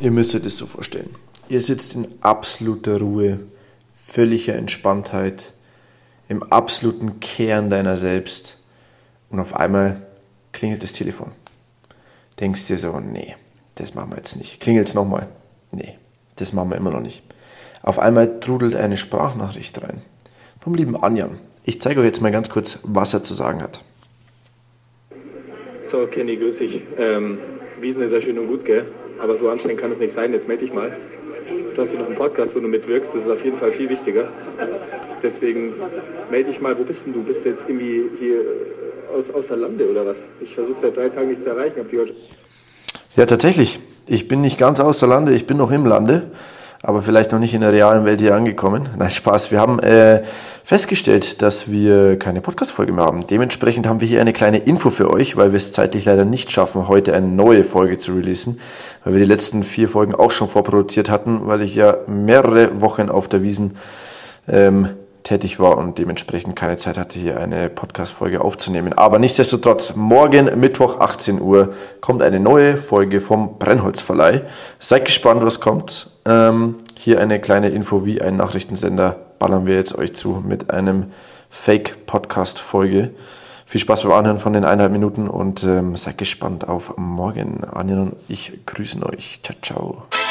Ihr müsst euch das so vorstellen. Ihr sitzt in absoluter Ruhe, völliger Entspanntheit, im absoluten Kern deiner selbst und auf einmal klingelt das Telefon. Denkst dir so, nee, das machen wir jetzt nicht. Klingelt es nochmal? Nee, das machen wir immer noch nicht. Auf einmal trudelt eine Sprachnachricht rein. Vom lieben Anjan. Ich zeige euch jetzt mal ganz kurz, was er zu sagen hat. So, Kenny, grüß dich. Ähm, Wiesen ist ja schön und gut, gell? Aber so anstrengend kann es nicht sein. Jetzt melde dich mal. Du hast hier noch einen Podcast, wo du mitwirkst. Das ist auf jeden Fall viel wichtiger. Deswegen melde dich mal. Wo bist denn du? Bist du jetzt irgendwie hier aus, außer Lande oder was? Ich versuche seit drei Tagen nicht zu erreichen. Ja, tatsächlich. Ich bin nicht ganz außer Lande, ich bin noch im Lande, aber vielleicht noch nicht in der realen Welt hier angekommen. Nein, Spaß. Wir haben äh, festgestellt, dass wir keine Podcast-Folge mehr haben. Dementsprechend haben wir hier eine kleine Info für euch, weil wir es zeitlich leider nicht schaffen, heute eine neue Folge zu releasen, weil wir die letzten vier Folgen auch schon vorproduziert hatten, weil ich ja mehrere Wochen auf der Wiesen ähm, tätig war und dementsprechend keine Zeit hatte, hier eine Podcast-Folge aufzunehmen. Aber nichtsdestotrotz, morgen Mittwoch 18 Uhr kommt eine neue Folge vom Brennholzverleih. Seid gespannt, was kommt. Ähm, hier eine kleine Info wie ein Nachrichtensender ballern wir jetzt euch zu mit einem Fake-Podcast-Folge. Viel Spaß beim Anhören von den eineinhalb Minuten und ähm, seid gespannt auf morgen. Anja und ich grüßen euch. Ciao, ciao.